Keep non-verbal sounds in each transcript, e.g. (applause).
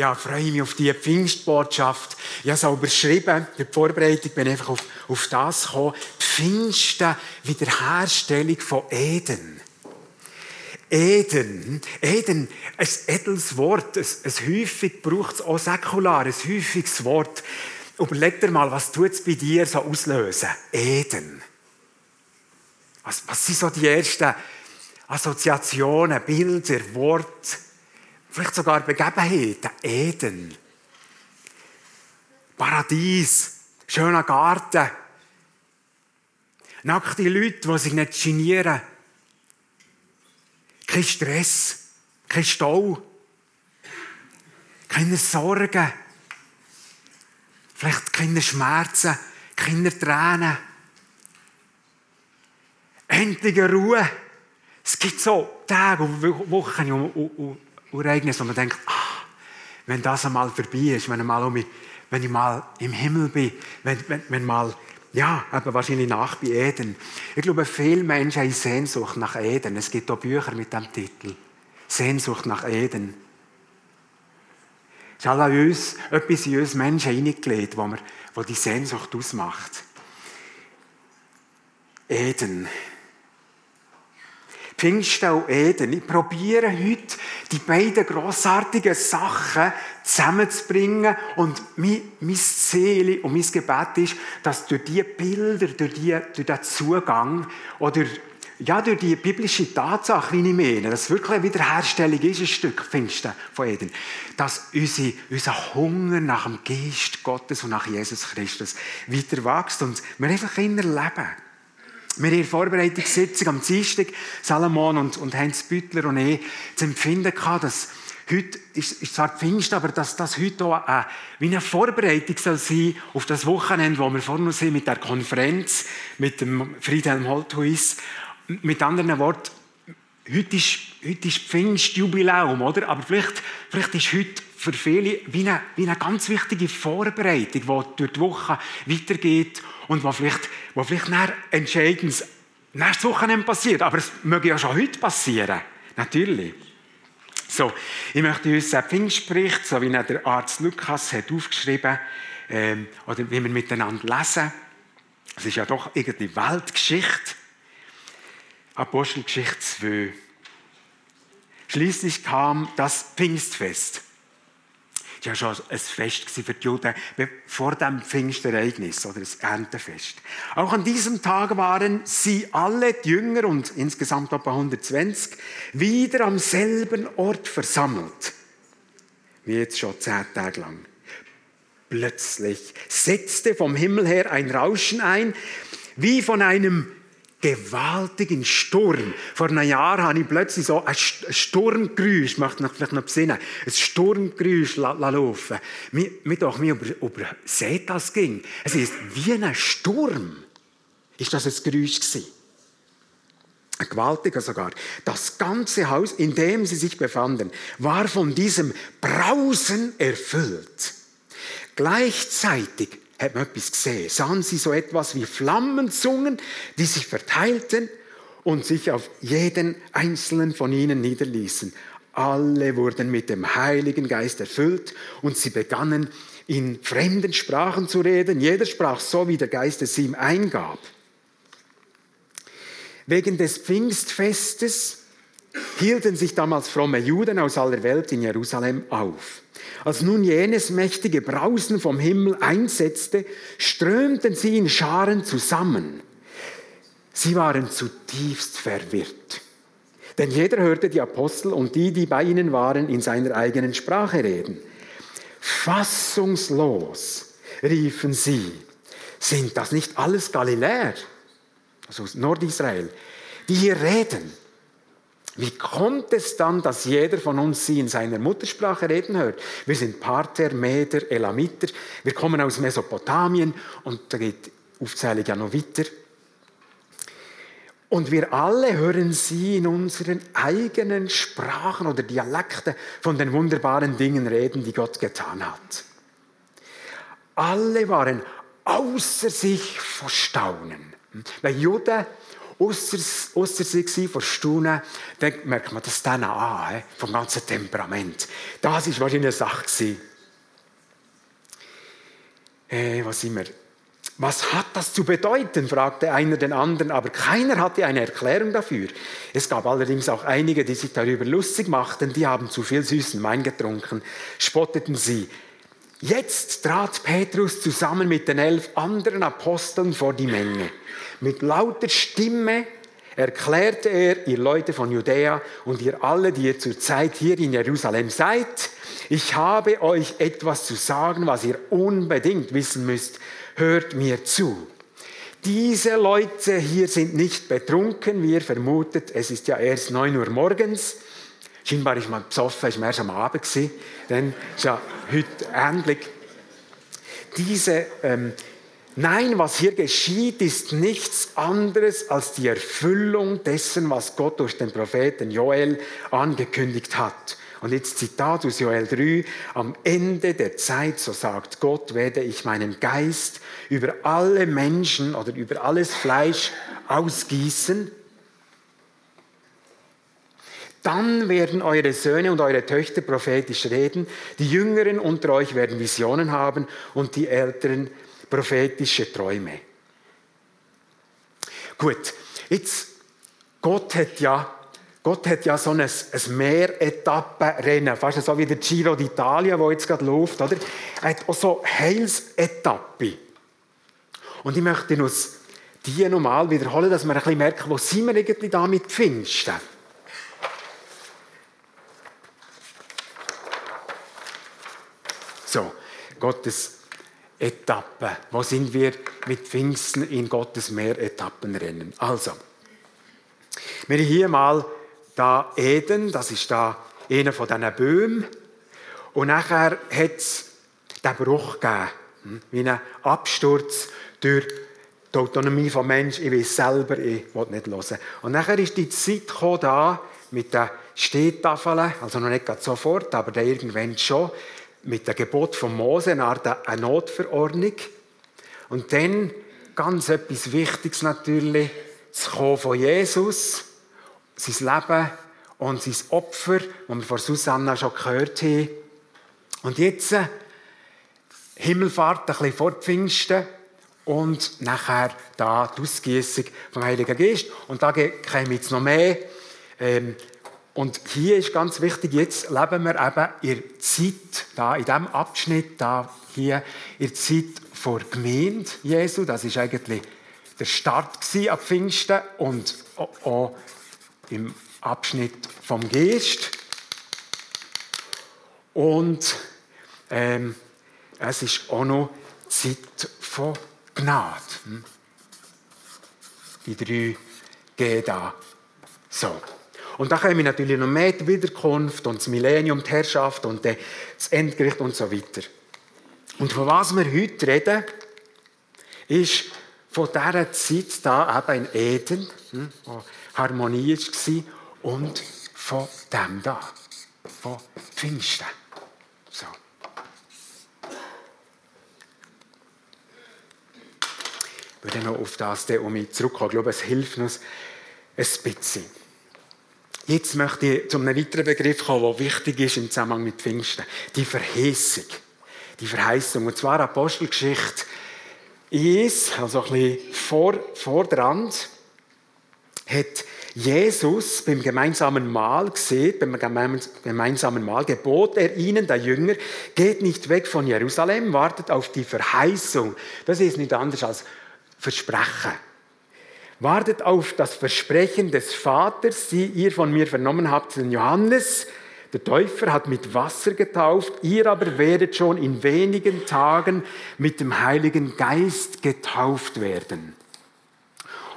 ja, freue mich auf die Pfingstbotschaft. Ich habe es auch überschrieben. In der Vorbereitung bin ich einfach auf, auf das gekommen. Pfingsten, Wiederherstellung von Eden. Eden. Eden, ein edles Wort. Ein, ein häufig braucht es auch säkular, ein häufiges Wort. Überleg dir mal, was tut es bei dir so auslösen? Eden. Was, was sind so die ersten Assoziationen, Bilder, Worte, vielleicht sogar Begebenheiten? Eden. Paradies, schöner Garten. Nackte Leute, die sich nicht genieren. Kein Stress, kein Stau, keine Sorgen, vielleicht keine Schmerzen, keine Tränen. Endliche Ruhe. Es gibt so Tage und Wochen und, und, Ereignisse, wo man denkt, ah, wenn das einmal vorbei ist, wenn, einmal um wenn ich mal im Himmel bin, wenn, wenn, wenn mal ja, eben wahrscheinlich nach bei Eden. Ich glaube, viele Menschen haben Sehnsucht nach Eden. Es gibt auch Bücher mit dem Titel. Sehnsucht nach Eden. Es ist all uns, etwas in uns Menschen hineingelegt, wo, wir, wo die Sehnsucht ausmacht. Eden. Pfingsten und Eden. Ich probiere heute, die beiden grossartigen Sachen zusammenzubringen. Und mein, mein Ziel und mein Gebet ist, dass durch diese Bilder, durch, die, durch diesen Zugang oder ja, durch die biblische Tatsache, wie ich meine, dass es wirklich eine Wiederherstellung ist, ein Stück Pfingsten von Eden, dass unsere, unser Hunger nach dem Geist Gottes und nach Jesus Christus weiter wächst und wir einfach inner leben. Wir in der Vorbereitungssitzung am Dienstag, Salomon und, und Heinz Büttler und ich, zu empfinden gehabt, dass heute, ist, ist zwar Pfingst, aber dass das heute auch äh, wie eine Vorbereitung soll sein auf das Wochenende, wo wir vorne sind mit der Konferenz, mit dem Friedhelm Holthuis. Mit anderen Worten, heute ist, heute ist Pfingstjubiläum, oder? Aber vielleicht, vielleicht ist heute für viele wie eine, wie eine ganz wichtige Vorbereitung, die durch die Woche weitergeht und wo vielleicht, wo vielleicht nach entscheidendes nächstes Wochenende passiert. Aber es möge ja schon heute passieren. Natürlich. So, ich möchte uns einen Pfingstbericht, so wie der Arzt Lukas hat aufgeschrieben ähm, oder wie wir miteinander lesen. Es ist ja doch irgendwie Weltgeschichte. Apostelgeschichte 2. Schließlich kam das Pfingstfest. Das war schon ein Fest für die Juden vor dem Pfingstereignis oder das Erntefest. Auch an diesem Tag waren sie alle, die Jünger und insgesamt etwa 120, wieder am selben Ort versammelt. Wie jetzt schon zehn Tage lang. Plötzlich setzte vom Himmel her ein Rauschen ein, wie von einem gewaltigen Sturm. Vor einem Jahr habe ich plötzlich so ein Sturmgeräusch, möchte ich vielleicht noch besinnen, ein Sturmgeräusch laufen. Mir, mir doch mir über, über See das ging. Es ist wie ein Sturm. Ist das ein Geräusch gewesen? Ein gewaltiger sogar. Das ganze Haus, in dem sie sich befanden, war von diesem Brausen erfüllt. Gleichzeitig hat man etwas gesehen. Sahen sie so etwas wie Flammenzungen, die sich verteilten und sich auf jeden einzelnen von ihnen niederließen. Alle wurden mit dem Heiligen Geist erfüllt und sie begannen in fremden Sprachen zu reden. Jeder sprach so, wie der Geist es ihm eingab. Wegen des Pfingstfestes hielten sich damals fromme Juden aus aller Welt in Jerusalem auf. Als nun jenes mächtige Brausen vom Himmel einsetzte, strömten sie in Scharen zusammen. Sie waren zutiefst verwirrt. Denn jeder hörte die Apostel und die, die bei ihnen waren, in seiner eigenen Sprache reden. Fassungslos riefen sie, sind das nicht alles Galiläer, also Nordisrael, die hier reden? Wie kommt es dann, dass jeder von uns sie in seiner Muttersprache reden hört? Wir sind Parther, Meder, Elamiter. Wir kommen aus Mesopotamien und da geht die Aufzählung ja noch weiter. Und wir alle hören sie in unseren eigenen Sprachen oder Dialekten von den wunderbaren Dingen reden, die Gott getan hat. Alle waren außer sich vor Staunen. Bei Juden ausser, ausser sich vor Stunden, dann merkt man das dann an, vom ganzen Temperament. Das war wahrscheinlich eine Sache. Äh, was sind? Was hat das zu bedeuten? fragte einer den anderen, aber keiner hatte eine Erklärung dafür. Es gab allerdings auch einige, die sich darüber lustig machten, die haben zu viel süßen Wein getrunken, spotteten sie. Jetzt trat Petrus zusammen mit den elf anderen Aposteln vor die Menge. Mit lauter Stimme erklärte er, ihr Leute von Judäa und ihr alle, die ihr zurzeit hier in Jerusalem seid, ich habe euch etwas zu sagen, was ihr unbedingt wissen müsst hört mir zu. Diese Leute hier sind nicht betrunken, wie ihr vermutet. Es ist ja erst 9 Uhr morgens. Scheinbar ist man besoffen, ist man erst am Abend gewesen. Dann ist ja heute ähnlich. Diese, ähm, nein, was hier geschieht, ist nichts anderes als die Erfüllung dessen, was Gott durch den Propheten Joel angekündigt hat. Und jetzt Zitat aus Joel 3. Am Ende der Zeit, so sagt Gott, werde ich meinen Geist über alle Menschen oder über alles Fleisch ausgießen. Dann werden eure Söhne und eure Töchter prophetisch reden, die Jüngeren unter euch werden Visionen haben und die Älteren prophetische Träume. Gut, jetzt, Gott hat ja Gott hat ja so ein, ein Mehretappenrennen, fast so wie der Giro d'Italia, wo jetzt gerade läuft. Oder? Er hat auch so Heilsetappe. Und ich möchte uns die nochmal wiederholen, dass wir ein bisschen merken, wo sind wir eigentlich da mit? So, Gottes Etappe. Wo sind wir mit Pfingsten in Gottes Mehretappenrennen? Also, wir hier mal da Eden, das ist da einer von diesen Böhmen. Und nachher hat es den Bruch gegeben, hm, wie einen Absturz durch die Autonomie des Menschen. Ich weiß selber, ich will nicht hören. Und nachher ist die Zeit gekommen, da mit den Stehtafeln, also noch nicht sofort, aber dann irgendwann schon, mit dem Gebot von Mose, eine Notverordnung. Und dann ganz etwas Wichtiges natürlich, das Kommen von Jesus sein Leben und sein Opfer, das wir von Susanna schon gehört haben. Und jetzt äh, Himmelfahrt, ein bisschen vor Pfingsten und nachher da die Ausgießung vom Heiligen Geist. Und da käme jetzt noch mehr. Ähm, und hier ist ganz wichtig, jetzt leben wir eben in der Zeit, da in diesem Abschnitt, hier, in der Zeit vor Gemeinde Jesu. Das ist eigentlich der Start ab Pfingsten und auch im Abschnitt vom Geist. Und ähm, es ist auch noch Zeit von Gnade. Hm? Die drei gehen da so. Und da kommen natürlich noch mehr die Wiederkunft und das Millennium, die Herrschaft und das Endgericht und so weiter. Und von was wir heute reden, ist von dieser Zeit da eben in Eden, hm, Harmonie war und von dem da, von Pfingsten. So. Ich würde noch auf das mich zurückkommen. Ich glaube, es hilft uns ein bisschen. Jetzt möchte ich zu einem weiteren Begriff kommen, der wichtig ist im Zusammenhang mit Pfingsten. Die Verheißung. Die Verheißung. Und zwar Apostelgeschichte 1, also ein bisschen vor, vor der Rand, hat Jesus beim gemeinsamen Mahl gesehen, beim gemeinsamen Mahl gebot er ihnen, der Jünger, geht nicht weg von Jerusalem, wartet auf die Verheißung. Das ist nicht anders als Versprechen. Wartet auf das Versprechen des Vaters, die ihr von mir vernommen habt, den Johannes. Der Täufer hat mit Wasser getauft, ihr aber werdet schon in wenigen Tagen mit dem Heiligen Geist getauft werden.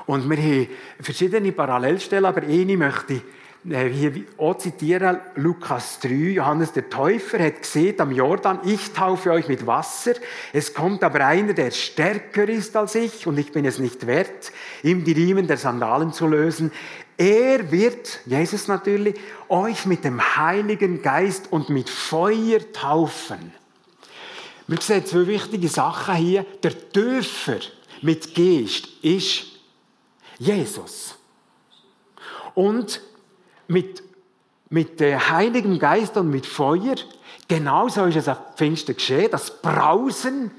Und wir haben verschiedene Parallelstellen, aber eine möchte ich hier auch zitieren, Lukas 3, Johannes der Täufer hat gesehen am Jordan, ich taufe euch mit Wasser, es kommt aber einer, der stärker ist als ich und ich bin es nicht wert, ihm die Riemen der Sandalen zu lösen. Er wird, Jesus natürlich, euch mit dem Heiligen Geist und mit Feuer taufen. Wir sehen zwei wichtige Sachen hier. Der Täufer mit Geist ist Jesus. Und mit, mit dem Heiligen Geist und mit Feuer, genauso ist es auf Pfingsten geschehen, das Brausen,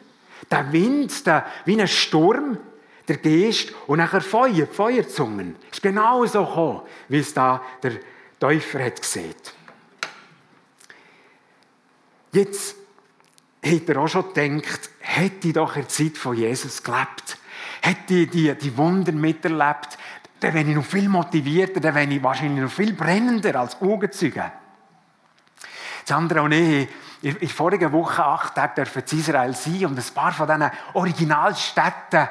der Wind, der, wie ein Sturm, der Geist und nachher Feuer, Feuerzungen. Es ist genau so gekommen, wie es da der Täufer hat gesehen. Jetzt hat er auch schon gedacht, hätte ich doch in der Zeit von Jesus gelebt, hätte ich die, die Wunder miterlebt, dann wäre ich noch viel motivierter, dann wäre ich wahrscheinlich noch viel brennender als Augenzeuge. Sandra und ich in der vorigen Woche acht Tage dürfen in Israel sein und ein paar von diesen Originalstädten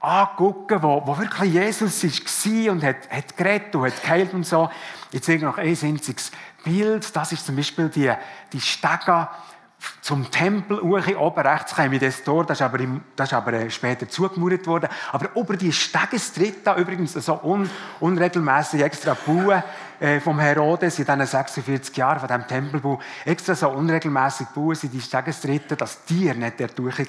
angucken, wo, wo wirklich Jesus war und hat, hat geredet und hat geheilt und so. Ich zeige noch ein einziges Bild. Das ist zum Beispiel die, die Stege zum Tempel oben rechts käme das Tor, das ist aber, im, das ist aber äh, später zugemauert worden. Aber über die Stegestritt da übrigens so un, unregelmäßig extra bauen äh, vom Herodes in diesen 46 Jahren von diesem Tempelbau, extra so unregelmäßig bauen sind die Stegestritte, dass Tiere nicht dort durchgehen.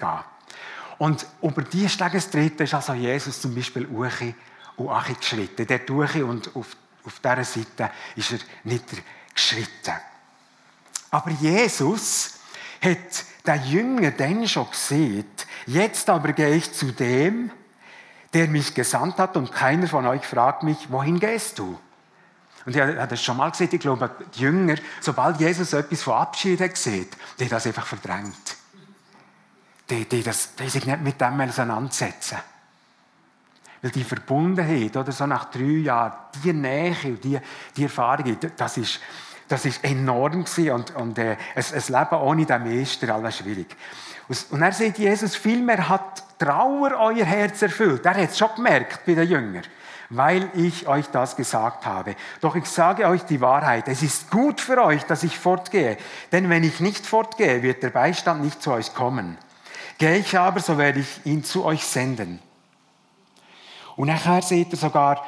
Und über diese Stegestritte ist also Jesus zum Beispiel Uchi und Achi geschritten. Der durch und auf, auf dieser Seite ist er nicht geschritten. Aber Jesus hat der Jünger dann schon gesehen. Jetzt aber gehe ich zu dem, der mich gesandt hat und keiner von euch fragt mich, wohin gehst du? Und ich habe das schon mal gesehen, ich glaube, die Jünger, sobald Jesus etwas von Abschied hat gesehen, die das einfach verdrängt. Die, die, das, die sich nicht mit dem auseinandersetzen. Weil die Verbundenheit, oder so nach drei Jahren, die Nähe und die, die Erfahrung, das ist, das ist enorm gewesen und, und äh, ein, ein Leben ohne den Meister, alles schwierig. Und er sagt Jesus, vielmehr hat Trauer euer Herz erfüllt. Er hat es schon gemerkt bei den Jüngern, weil ich euch das gesagt habe. Doch ich sage euch die Wahrheit, es ist gut für euch, dass ich fortgehe, denn wenn ich nicht fortgehe, wird der Beistand nicht zu euch kommen. Gehe ich aber, so werde ich ihn zu euch senden. Und nachher seht ihr sogar,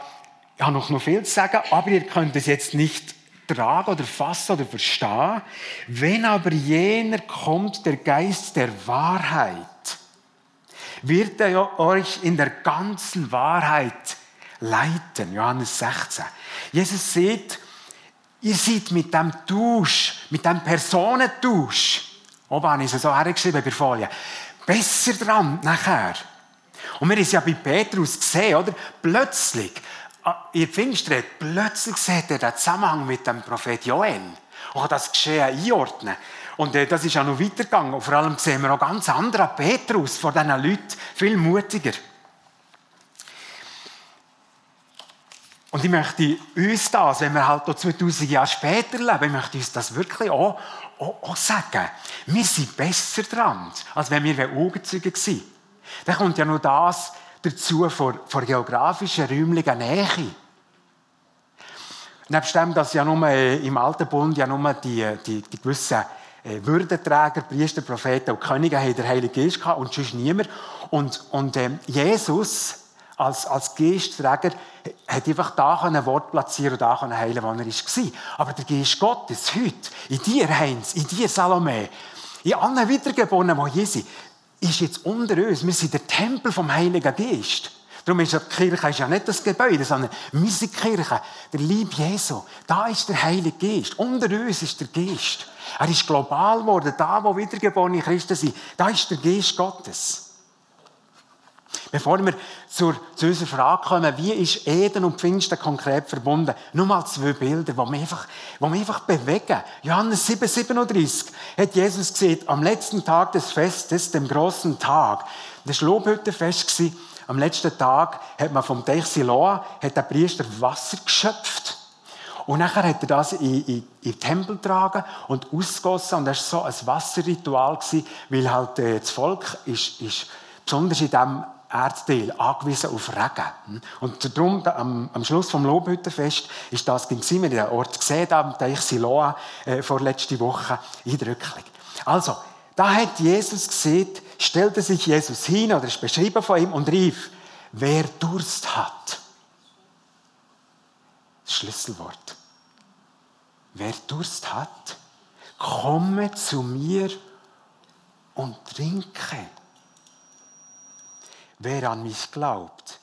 ich habe noch viel zu sagen, aber ihr könnt es jetzt nicht tragen oder fassen oder verstehen. Wenn aber jener kommt, der Geist der Wahrheit, wird er euch in der ganzen Wahrheit leiten. Johannes 16. Jesus sieht, ihr seid mit dem Tausch, mit dem Personentausch, oben habe es so hergeschrieben bei Folie, besser dran nachher. Und wir haben es ja bei Petrus gesehen, oder? Plötzlich Ah, ihr Pfingstred, plötzlich sieht er den Zusammenhang mit dem Prophet Joel und kann das Geschehen einordnen. Und äh, das ist ja noch weitergegangen. Und vor allem sehen wir auch ganz andere Petrus vor diesen Leuten, viel mutiger. Und ich möchte uns das, wenn wir halt 2000 Jahre später leben, ich möchte uns das wirklich auch, auch, auch sagen. Wir sind besser dran, als wenn wir Augenzeuge waren. Dann kommt ja noch das, dazu vor, vor geografischer räumlicher Nähe. Nebst dem, dass ja nur äh, im Alten Bund ja nur die, die, die gewissen äh, Würdenträger, Priester, Propheten und Könige haben der Heilige Geist gehabt und sonst niemand. Und, und ähm, Jesus als, als Geistträger hat einfach da ein Wort platzieren und da heilen, wo er war. Aber der Geist Gottes heute, in dir Heinz, in dir Salome, in allen Wiedergeborenen, die hier sind, ist jetzt unter uns. Wir sind der Tempel vom Heiligen Geist. Darum ist die Kirche ist ja nicht das Gebäude, sondern wir sind die Kirche, der Lieb Jesu. Da ist der Heilige Geist. Unter uns ist der Geist. Er ist global geworden. Da, wo wiedergeborene Christen sind, da ist der Geist Gottes. Bevor wir zur, zu unserer Frage kommen, wie ist Eden und Pfingsten konkret verbunden? Nur mal zwei Bilder, die mich einfach, die mich einfach bewegen. Johannes 7, 37 hat Jesus gesagt, am letzten Tag des Festes, dem großen Tag, das war Lobhüttenfest, am letzten Tag hat man vom Teich Siloa, hat der Priester Wasser geschöpft. Und nachher hat er das in, in, in den Tempel getragen und ausgossen. Und das war so ein Wasserritual, weil halt äh, das Volk ist, ist besonders in diesem Erdteil angewiesen auf Regen. Und darum, am, am Schluss vom Lobhüttenfest, ist das, ging wir den Ort gesehen, am Teich Siloa, äh, vor letzte Woche, eindrücklich. Also, da hat Jesus gesehen, stellte sich Jesus hin, oder ist beschrieben von ihm, und rief, wer Durst hat. Das Schlüsselwort. Wer Durst hat, komme zu mir und trinke wer an mich glaubt.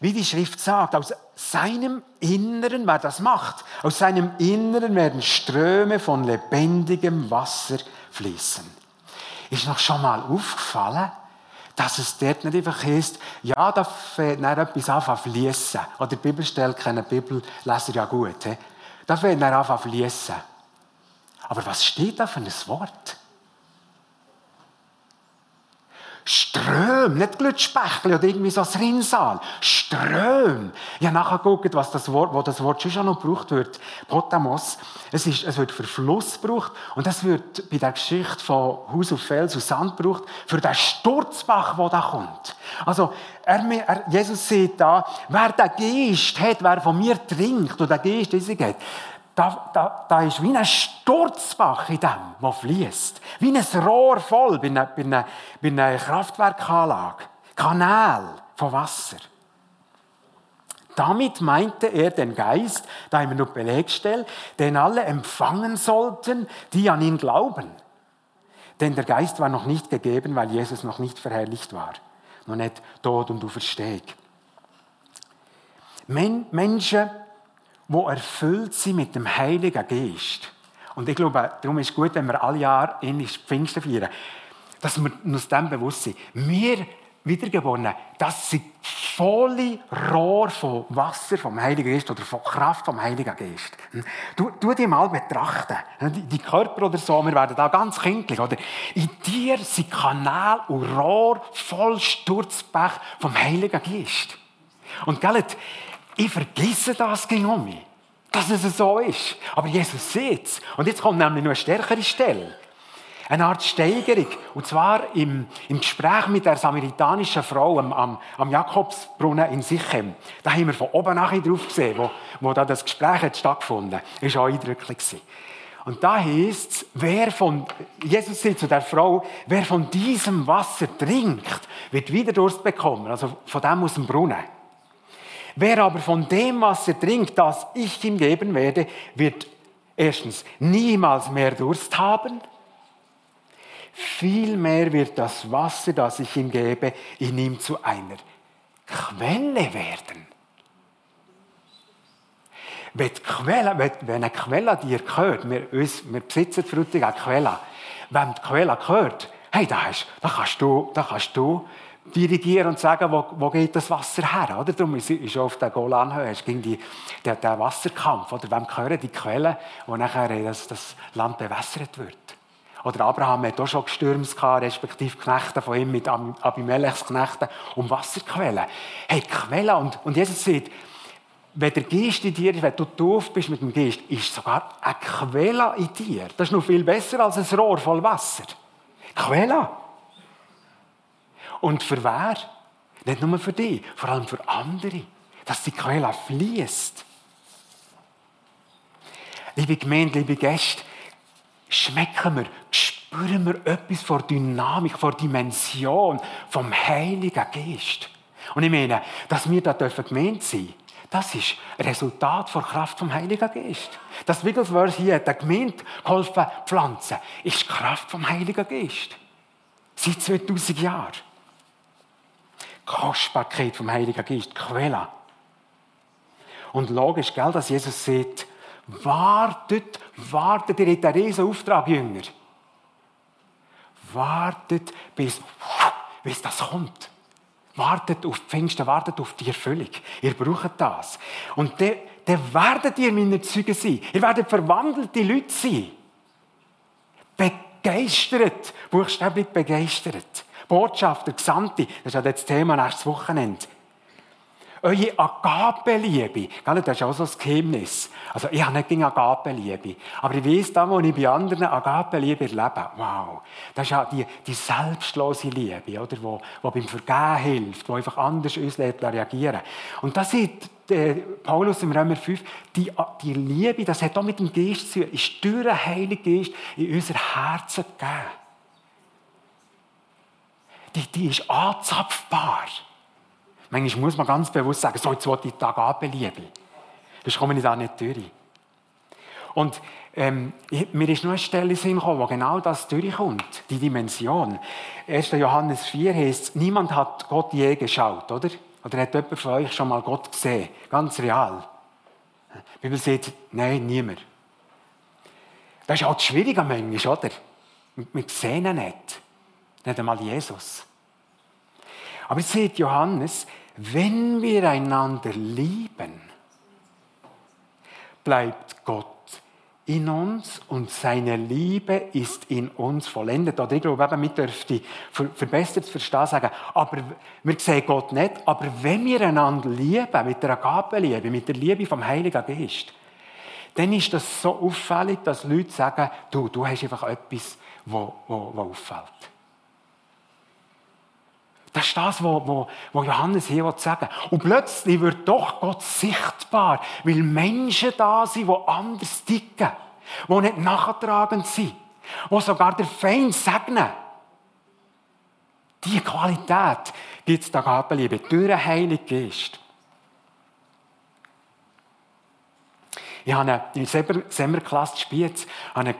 wie die Schrift sagt, aus seinem Inneren, wer das macht, aus seinem Inneren werden Ströme von lebendigem Wasser fließen. Ist noch schon mal aufgefallen, dass es dort nicht einfach ist, ja, da fängt dann etwas an fließen. Oder die Bibelstelle kennen Bibelleser ja gut. He? Da fängt dann an fließen. Aber was steht da für ein Wort? Ström, nicht Glütschbächli oder irgendwie so ein Rinnsal. Ström. Ich habe nachher geguckt, was das Wort, wo das Wort schon noch gebraucht wird. Potamos. Es, ist, es wird für Fluss gebraucht und das wird bei der Geschichte von Haus auf Fels und Sand gebraucht für den Sturzbach, der da kommt. Also, er, er, Jesus sieht da, wer den Geist hat, wer von mir trinkt und der Geist in sich hat, da, da, da ist wie ein Sturzbach in dem, der fließt. Wie ein Rohr voll bei einer, bei einer, bei einer Kraftwerkanlage. Kanal von Wasser. Damit meinte er den Geist, da haben wir noch Belegstelle, den alle empfangen sollten, die an ihn glauben. Denn der Geist war noch nicht gegeben, weil Jesus noch nicht verherrlicht war. Noch nicht tot und auferstehend. Menschen wo erfüllt sind mit dem Heiligen Geist. Und ich glaube, darum ist es gut, wenn wir alle Jahre in Pfingsten feiern, dass wir uns dem bewusst sind. Wir Wiedergeborenen, das sind volle Rohr von Wasser vom Heiligen Geist oder von Kraft vom Heiligen Geist. Du, du die mal betrachten. Die, die Körper oder so, wir werden da ganz kindlich, oder? In dir sind Kanal und Rohr voll Sturzbach vom Heiligen Geist. Und gell, ich vergesse das gegen um mich, dass es so ist. Aber Jesus sieht es. Und jetzt kommt nämlich noch eine stärkere Stelle. Eine Art Steigerung. Und zwar im, im Gespräch mit der samaritanischen Frau am, am, am Jakobsbrunnen in Sichem. Da haben wir von oben nachher drauf gesehen, wo, wo da das Gespräch hat stattgefunden hat. Das war auch eindrücklich. Und da heißt es, wer von, Jesus sagt zu der Frau, wer von diesem Wasser trinkt, wird wieder Durst bekommen. Also von dem aus dem Brunnen. Wer aber von dem Wasser trinkt, das ich ihm geben werde, wird erstens niemals mehr Durst haben. Vielmehr wird das Wasser, das ich ihm gebe, in ihm zu einer Quelle werden. Wenn, Quelle, wenn eine Quelle dir gehört, wir, uns, wir besitzen Frutig eine Quelle, wenn die Quelle gehört, hey, da, hast, da, kannst du, da kannst du dirigieren und sagen, wo, wo geht das Wasser her. Oder? Darum ist, ist auf der Golanhöhe ging die, der, Wasserkampf. Oder wem gehören die Quellen, wo nachher das, das Land bewässert wird. Oder Abraham hat auch schon Gestürms gehabt, respektive Knechte von ihm mit Abimelechs Knechten um Wasserquellen. Hey, Quellen. Und, und Jesus sagt, wenn der Geist in dir ist, wenn du doof bist mit dem Geist, ist sogar eine Quelle in dir. Das ist noch viel besser als ein Rohr voll Wasser. Quelle. Und für wer? Nicht nur für dich, vor allem für andere. Dass die Quelle fließt. Liebe Gemeinde, liebe Gäste, schmecken wir, spüren wir etwas von Dynamik, von Dimension vom Heiligen Geist. Und ich meine, dass wir da gemeint sein das ist Resultat der Kraft vom Heiligen Geist. Das Wigglesworth hier, der Gemeinde geholfen pflanzen, ist Kraft vom Heiligen Geist. Seit 2000 Jahren. Kostbarkeit vom Heiligen Geist, Quelle. Und logisch, gell, dass Jesus sagt, wartet, wartet, ihr habt einen riesen Auftrag, Jünger. Wartet, bis, bis das kommt. Wartet auf Pfingsten, wartet auf die Erfüllung. Ihr braucht das. Und dann, dann werdet ihr meine Zeugen sein. Ihr werdet verwandelte Leute sein. Begeistert, buchstäblich begeistert. Botschafter, Gesandte, das ist ja das Thema nächstes Wochenende. Eure Agape-Liebe, das ist auch so ein Geheimnis. Also ich habe nicht gegen Agape-Liebe, aber ich weiß, da, wo ich bei anderen Agape-Liebe erlebe, wow, das ist ja die, die selbstlose Liebe, oder, wo, wo beim Vergehen hilft, wo einfach anders uns reagieren Und das sieht Paulus im Römer 5, die, die Liebe, das hat auch mit dem Geist zu tun, ist durch den Heiligen Geist in unser Herzen gegeben die, die ist anzapfbar. Manchmal muss man ganz bewusst sagen, so, jetzt will ich Tag Abeliebe. Sonst komme ich da nicht durch. Und ähm, mir ist nur eine Stelle gekommen, wo genau das durchkommt, die Dimension. 1. Johannes 4 heißt niemand hat Gott je geschaut, oder? Oder hat jemand von euch schon mal Gott gesehen? Ganz real. Die Bibel sagt, nein, niemand. Das ist halt schwierig manchmal, oder? Wir sehen ihn nicht. Nicht einmal Jesus. Aber jetzt sagt Johannes, wenn wir einander lieben, bleibt Gott in uns und seine Liebe ist in uns vollendet. Oder ich glaube, eben, wir dürften verbessert verstehen sagen, aber wir sehen Gott nicht, aber wenn wir einander lieben, mit der Agapeliebe, mit der Liebe vom Heiligen Geist, dann ist das so auffällig, dass Leute sagen, du, du hast einfach etwas, was auffällt. Das ist das, was Johannes hier sagen will. Und plötzlich wird doch Gott sichtbar, weil Menschen da sind, die anders ticken, die nicht nachtragend sind, die sogar der Feind segnen. Diese Qualität gibt es da Gabenliebe durch den Heiligen Geist. Ich habe in der Semmerklasse Spiez eine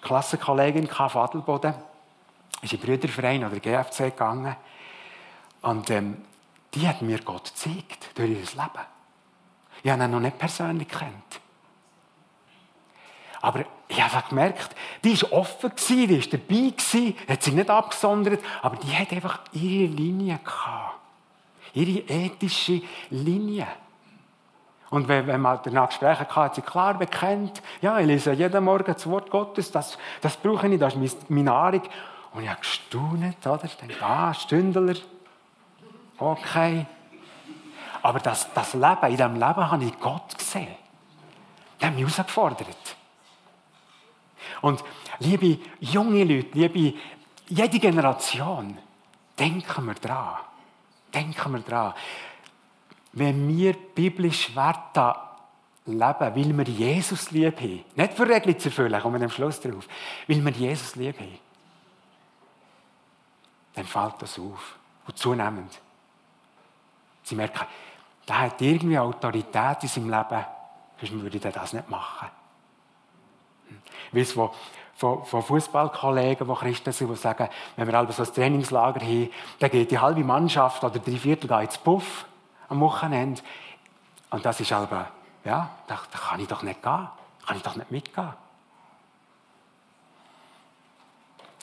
Klassenkollegin von Adelboden, ist in Brüderverein oder GFC gegangen. Und ähm, die hat mir Gott gezeigt durch ihr Leben. Ich habe ihn noch nicht persönlich kennt. Aber ich habe gemerkt, die war offen, die war dabei, hat sich nicht abgesondert, aber die hat einfach ihre Linie gehabt. Ihre ethische Linie. Und wenn, wenn man danach Gespräche hatte, hat sie klar bekennt, ja, ich lese jeden Morgen das Wort Gottes, das, das brauche ich, das ist meine Nahrung. Und ich habe gestaunt, oder? Ich denke, ah, Stündler, Okay. Aber das, das Leben, in diesem Leben habe ich Gott gesehen. Der hat mich herausgefordert. Und liebe junge Leute, liebe jede Generation, denken wir dran. Denken wir dran. Wenn wir biblisch Werte leben, weil wir Jesus lieb haben, nicht für Regeln zu erfüllen, kommen wir am Schluss drauf, weil wir Jesus lieb haben, dann fällt das auf. Und zunehmend. Sie merken, der hat irgendwie Autorität in seinem Leben, sonst würde er das nicht machen. Ich weiß von, von, von Fußballkollegen, die Christen sind, die sagen, wenn wir also so ein Trainingslager haben, dann geht die halbe Mannschaft oder drei Viertel ins Puff am Wochenende. Und das ist aber, ja, da, da kann ich doch nicht gehen. Kann ich doch nicht mitgehen.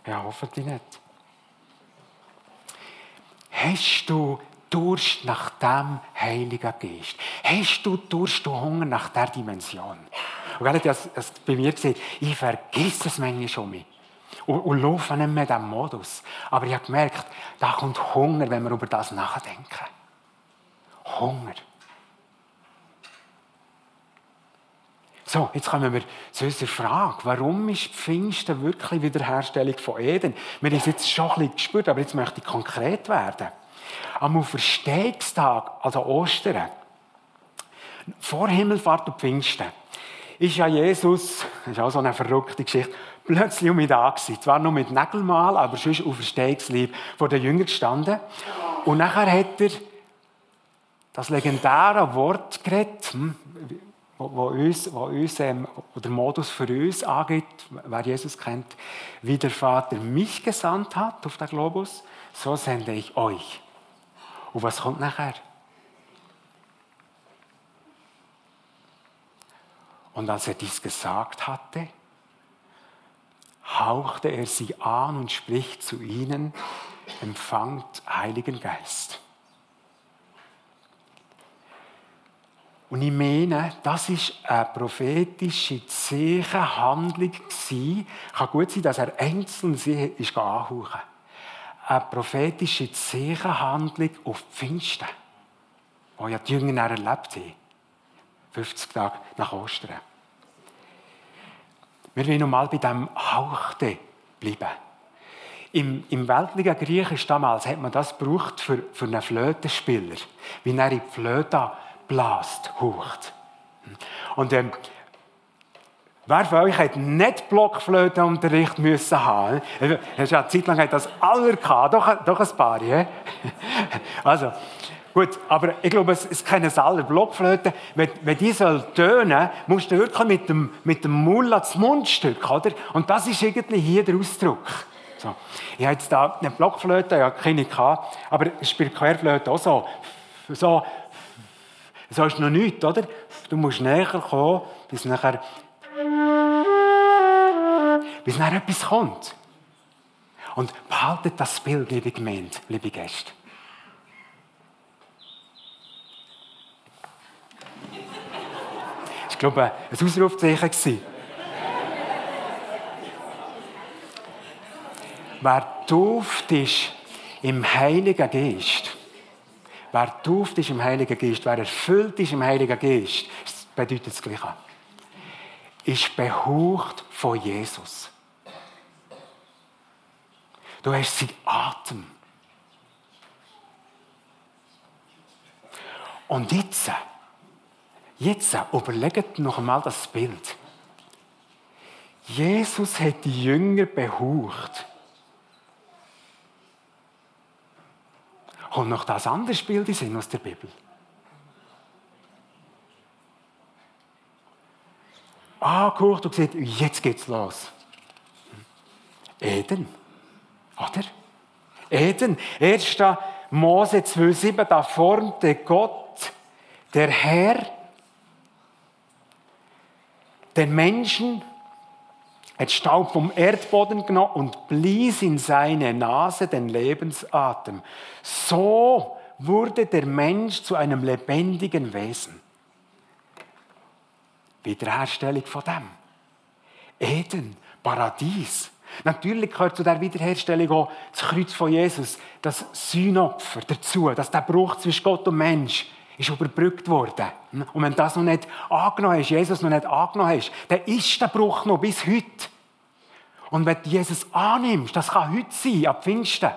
Ja, hoffentlich nicht. Hast du Durst nach dem Heiligen Geist? Hast du Durst und Hunger nach der Dimension? Und gerade das, das bei mir gesehen, ich vergesse das manchmal schon mal. Und, und laufe nicht mehr in diesem Modus. Aber ich habe gemerkt, da kommt Hunger, wenn wir über das nachdenken. Hunger. So, jetzt kommen wir zu unserer Frage. Warum ist Pfingsten wirklich Wiederherstellung von Eden? Wir haben es jetzt schon ein bisschen gespürt, aber jetzt möchte ich konkret werden. Am Auferstehungstag, also Ostern, vor Himmelfahrt und Pfingsten, ist ja Jesus, das ist auch so eine verrückte Geschichte, plötzlich um mich da gewesen. Zwar nur mit Nägelmal, aber sonst Auferstehungslieb vor den Jüngern gestanden. Und nachher hat er das legendäre Wort geredet, hm, wo, uns, wo uns ähm, der Modus für uns angeht, wer Jesus kennt, wie der Vater mich gesandt hat auf den Globus, so sende ich euch. Und was kommt nachher? Und als er dies gesagt hatte, hauchte er sie an und spricht zu ihnen, empfangt Heiligen Geist. Und ich meine, das ist eine prophetische Zeichenhandlung gewesen. Kann gut sein, dass er einzeln sie ist anhauchen eine prophetische Zeichenhandlung auf Pfingsten, die ja die Jünger erlebt haben. 50 Tage nach Ostern. Wir wollen nochmal bei diesem Hauchte bleiben. Im, Im weltlichen Griechisch damals hat man das gebraucht für, für einen Flötenspieler, wie er in die Flöte blast, haucht. Und ähm, Wer von euch hat nicht Blockflötenunterricht müssen haben? Hast ja eine Zeit lang das aller gehabt, doch, doch ein paar, ja? (laughs) Also, gut, aber ich glaube, es, es kennen alle. Blockflöte, wenn, wenn die soll tönen, musst du wirklich mit dem, mit dem Mund ans Mundstück, oder? Und das ist irgendwie hier der Ausdruck. So. Ich habe jetzt da eine Blockflöte, ja, keine gehabt, aber ich spiele Querflöte auch so. so, so ist noch nichts, oder? Du musst näher kommen, bis nachher, bis nachher etwas kommt. Und behaltet das Bild, liebe Gemeinde, liebe Gäste. Ich glaube, ein Ausrufzeichen. Wer tauft ist im Heiligen Geist, wer tauft ist im Heiligen Geist, wer erfüllt ist im Heiligen Geist, das bedeutet das Gleiche, ist behaucht von Jesus. Du hast seinen Atem. Und jetzt, jetzt überlegt noch einmal das Bild. Jesus hat die Jünger behaucht. Kommt noch das andere Bild Sinn aus der Bibel? Angehaucht und gesagt, jetzt geht's los. Eden. Oder? Eden. 1. Mose 2,7, da formte Gott, der Herr, den Menschen, hat Staub vom Erdboden genommen und blies in seine Nase den Lebensatem. So wurde der Mensch zu einem lebendigen Wesen. Wiederherstellung von dem. Eden, Paradies. Natürlich gehört zu der Wiederherstellung auch das Kreuz von Jesus, das Sühnopfer dazu, dass der Bruch zwischen Gott und Mensch ist überbrückt worden. Und wenn das noch nicht angenommen ist, Jesus noch nicht angenommen ist, dann ist der Bruch noch bis heute. Und wenn du Jesus annimmst, das kann heute sein, ab Pfingsten,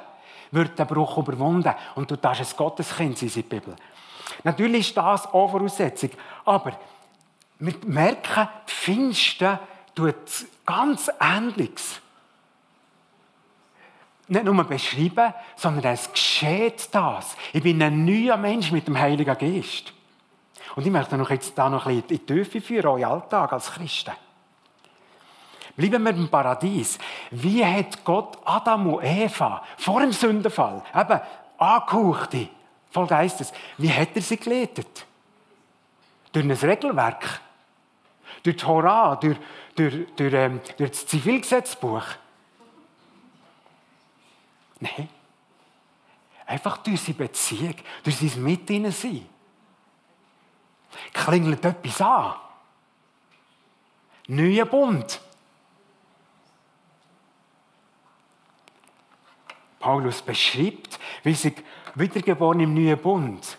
wird der Bruch überwunden und du darfst ein Gotteskind sein, in der Bibel. Natürlich ist das auch Voraussetzung, aber wir merken, Pfingsten tut ganz Ähnliches nicht nur beschreiben, sondern es geschieht das. Ich bin ein neuer Mensch mit dem Heiligen Geist. Und ich möchte euch jetzt da noch ein bisschen in die Tiefe führen, euren Alltag als Christen. Bleiben wir im Paradies. Wie hat Gott Adam und Eva vor dem Sündenfall, eben angehauchte, voll Geistes, wie hat er sie geleitet? Durch ein Regelwerk? Durch die Torah? Durch, durch, durch, ähm, durch das Zivilgesetzbuch? Nein. Einfach durch seine Beziehung, durch sein Mit ihnen sein. Klingelt etwas an. Neuer Bund. Paulus beschreibt, wie sich wiedergeboren im neuen Bund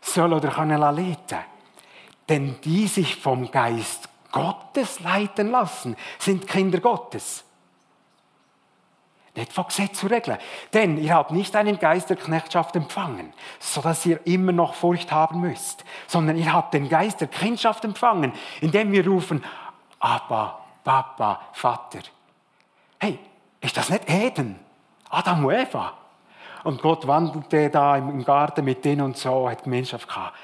soll oder können leiten. Denn die sich vom Geist Gottes leiten lassen, sind Kinder Gottes. Nicht von Gesetz zu regeln. Denn ihr habt nicht einen Geist der Knechtschaft empfangen, sodass ihr immer noch Furcht haben müsst, sondern ihr habt den Geist der Kindschaft empfangen, indem wir rufen, Abba, Papa, Vater. Hey, ist das nicht Eden? Adam und Eva. Und Gott wandelte da im Garten mit denen und so, hat Gemeinschaft gehabt.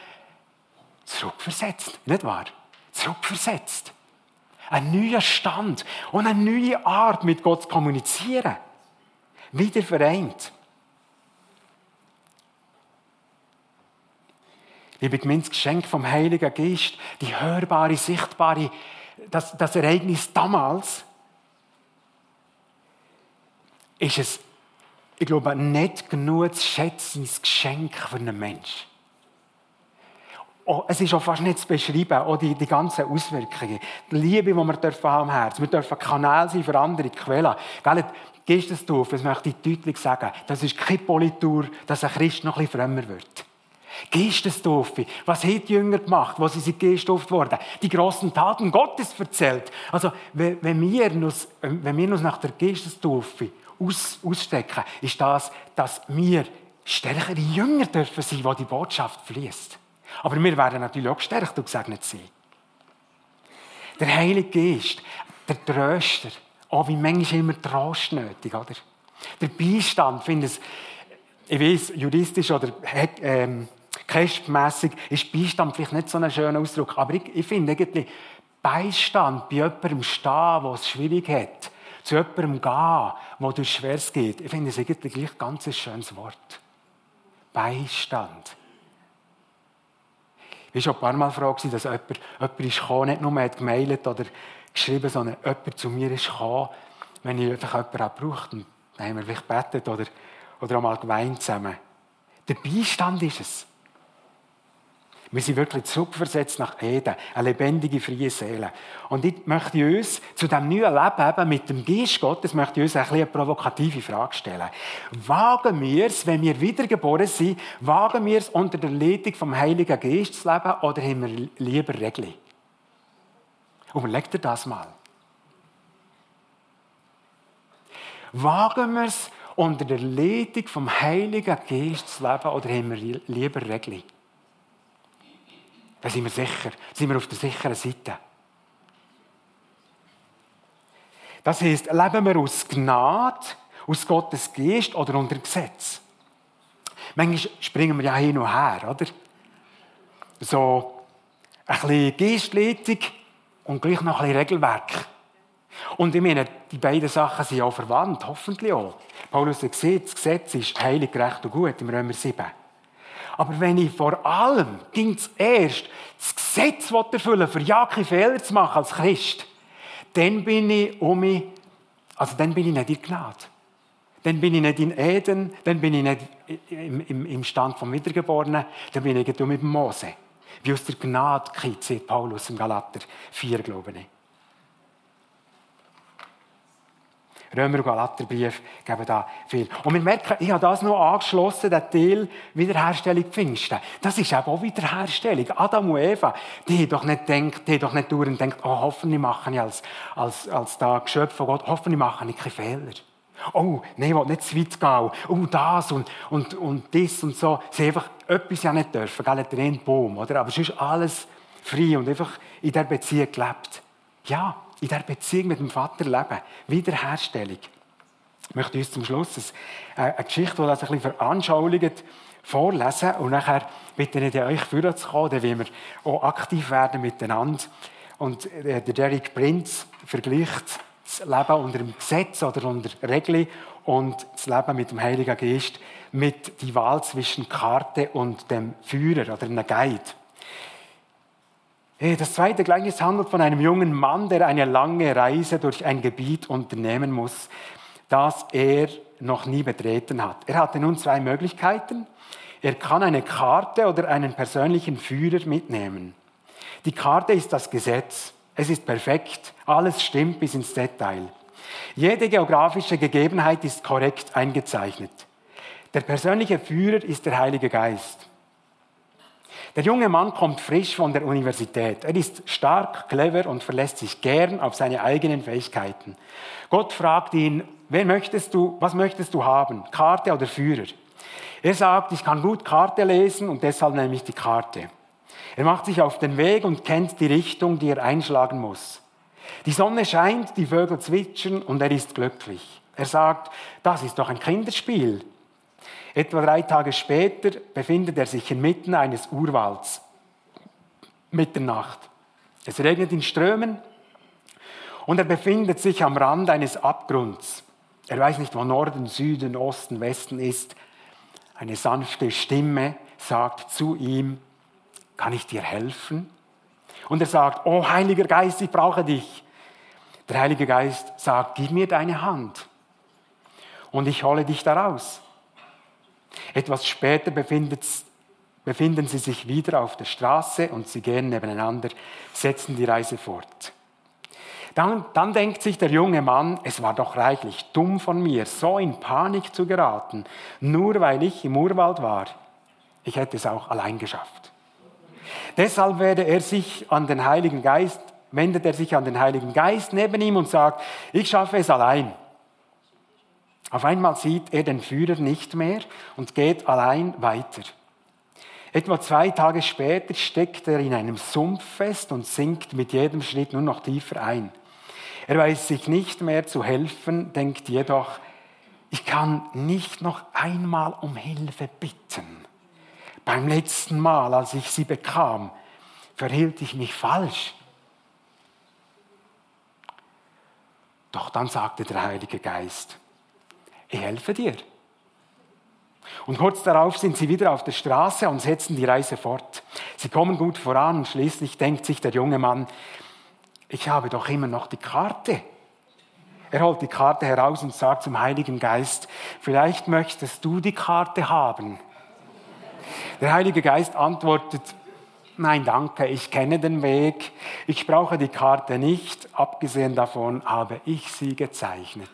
Zurückversetzt, nicht wahr? Zurückversetzt. Ein neuer Stand und eine neue Art, mit Gott zu kommunizieren wieder vereint. Liebe Gemeinde, das Geschenk vom Heiligen Geist, die hörbare, sichtbare, das, das Ereignis damals, ist es, ich glaube, nicht genug zu schätzendes Geschenk für einen Menschen. Oh, es ist auch fast nicht zu beschreiben, auch die, die ganzen Auswirkungen. Die Liebe, die wir dürfen haben am Herzen. Wir dürfen Kanal sein für andere Quellen. Geistestaufe, das möchte ich deutlich sagen, das ist keine Politur, dass ein Christ noch ein bisschen frömmer wird. Geistestaufe. Was haben die Jünger gemacht, wo sie sind geistauft wurden? Die grossen Taten Gottes erzählt. Also, wenn wir uns, wenn wir uns nach der Geistestaufe aus, ausstecken, ist das, dass wir stärkere Jünger dürfen sein, wo die Botschaft fließt. Aber wir werden natürlich auch gestärkt und gesegnet sein. Der Heilige Geist, der Tröster, Oh, wie manchmal immer Trost nötig, oder? Der Beistand, finde ich, ich weiß, juristisch oder ähm, kästmässig ist Beistand vielleicht nicht so ein schöner Ausdruck, aber ich, ich finde irgendwie Beistand bei jemandem stehen, der es schwierig hat, zu jemandem gehen, wo durch Schweres geht, ich finde es irgendwie gleich ganz ein schönes Wort. Beistand. Ich war schon ein paar Mal froh, dass jemand, jemand ist gekommen, nicht nur hat gemailt oder geschrieben, sondern jemand zu mir ist gekommen, wenn ich einfach jemanden auch braucht. Und dann haben wir vielleicht gebetet oder, oder mal geweint zusammen. Der Beistand ist es. Wir sind wirklich zurückversetzt nach Eden, eine lebendige, freie Seele. Und ich möchte uns zu diesem neuen Leben eben mit dem Geist Gottes möchte ich uns ein eine provokative Frage stellen. Wagen wir es, wenn wir wiedergeboren sind, wagen wir es unter der Leitung vom Heiligen Geist zu leben oder haben wir lieber Regeln? Überlegt ihr das mal. Wagen wir es, unter der Leitung vom Heiligen Geist zu leben oder haben wir lieber Regeln? Da sind wir sicher, sind wir auf der sicheren Seite. Das heisst, leben wir aus Gnade, aus Gottes Geist oder unter Gesetz? Manchmal springen wir ja hin und her, oder? So ein bisschen Geistleitung und gleich noch ein bisschen Regelwerk. Und ich meine, die beiden Sachen sind auch verwandt, hoffentlich auch. Paulus hat gesagt, das Gesetz ist heilig, gerecht und gut im Römer 7. Aber wenn ich vor allem ging erst das Gesetz erfüllen für ja keine Fehler zu machen als Christ, dann bin ich um mich, also dann bin ich nicht in Gnade. Dann bin ich nicht in Eden, dann bin ich nicht im, im, im Stand vom Wiedergeborenen, dann bin ich mit dem Mose. Wie aus der Gnade sagt Paulus im Galater 4, glaube ich. Römer- und Galaterbrief geben da viel. Und wir merken, ich habe das noch angeschlossen, der Teil Wiederherstellung Pfingsten. Das ist eben auch Wiederherstellung. Adam und Eva, die haben doch nicht gedacht, die haben doch nicht durch und denkt, oh, hoffentlich mache ich als, als, als da Geschöpf von Gott, hoffentlich mache ich keine Fehler. Oh, nein, ich will nicht zu weit gehen. Oh, das und, und, und das und so. Sie einfach etwas ja nicht dürfen, gell, der Baum, oder? Aber ist alles frei und einfach in dieser Beziehung gelebt. Ja, in dieser Beziehung mit dem Vater leben. Wiederherstellung. Ich möchte uns zum Schluss eine Geschichte, die das ein bisschen veranschaulicht, vorlesen und nachher bitte ich euch führen zu kommen, dann wollen wir auch aktiv werden miteinander. Und äh, der Derek Prinz vergleicht das Leben unter dem Gesetz oder unter Regeln und das Leben mit dem Heiligen Geist mit die Wahl zwischen Karte und dem Führer oder einem Guide. Das zweite Gleichnis handelt von einem jungen Mann, der eine lange Reise durch ein Gebiet unternehmen muss, das er noch nie betreten hat. Er hatte nun zwei Möglichkeiten. Er kann eine Karte oder einen persönlichen Führer mitnehmen. Die Karte ist das Gesetz. Es ist perfekt. Alles stimmt bis ins Detail. Jede geografische Gegebenheit ist korrekt eingezeichnet. Der persönliche Führer ist der Heilige Geist. Der junge Mann kommt frisch von der Universität. Er ist stark, clever und verlässt sich gern auf seine eigenen Fähigkeiten. Gott fragt ihn, wen möchtest du, was möchtest du haben? Karte oder Führer? Er sagt, ich kann gut Karte lesen und deshalb nehme ich die Karte. Er macht sich auf den Weg und kennt die Richtung, die er einschlagen muss. Die Sonne scheint, die Vögel zwitschern und er ist glücklich. Er sagt, das ist doch ein Kinderspiel. Etwa drei Tage später befindet er sich inmitten eines Urwalds. Mitternacht. Es regnet in Strömen und er befindet sich am Rand eines Abgrunds. Er weiß nicht, wo Norden, Süden, Osten, Westen ist. Eine sanfte Stimme sagt zu ihm, kann ich dir helfen? Und er sagt, oh Heiliger Geist, ich brauche dich. Der Heilige Geist sagt, gib mir deine Hand und ich hole dich daraus. Etwas später befinden sie sich wieder auf der Straße und sie gehen nebeneinander, setzen die Reise fort. Dann, dann, denkt sich der junge Mann, es war doch reichlich dumm von mir, so in Panik zu geraten, nur weil ich im Urwald war. Ich hätte es auch allein geschafft. Deshalb werde er sich an den Heiligen Geist, wendet er sich an den Heiligen Geist neben ihm und sagt, ich schaffe es allein. Auf einmal sieht er den Führer nicht mehr und geht allein weiter. Etwa zwei Tage später steckt er in einem Sumpf fest und sinkt mit jedem Schritt nur noch tiefer ein. Er weiß sich nicht mehr zu helfen, denkt jedoch, ich kann nicht noch einmal um Hilfe bitten. Beim letzten Mal, als ich sie bekam, verhielt ich mich falsch. Doch dann sagte der Heilige Geist, ich helfe dir. Und kurz darauf sind sie wieder auf der Straße und setzen die Reise fort. Sie kommen gut voran und schließlich denkt sich der junge Mann, ich habe doch immer noch die Karte. Er holt die Karte heraus und sagt zum Heiligen Geist, vielleicht möchtest du die Karte haben. Der Heilige Geist antwortet, nein danke, ich kenne den Weg, ich brauche die Karte nicht, abgesehen davon habe ich sie gezeichnet.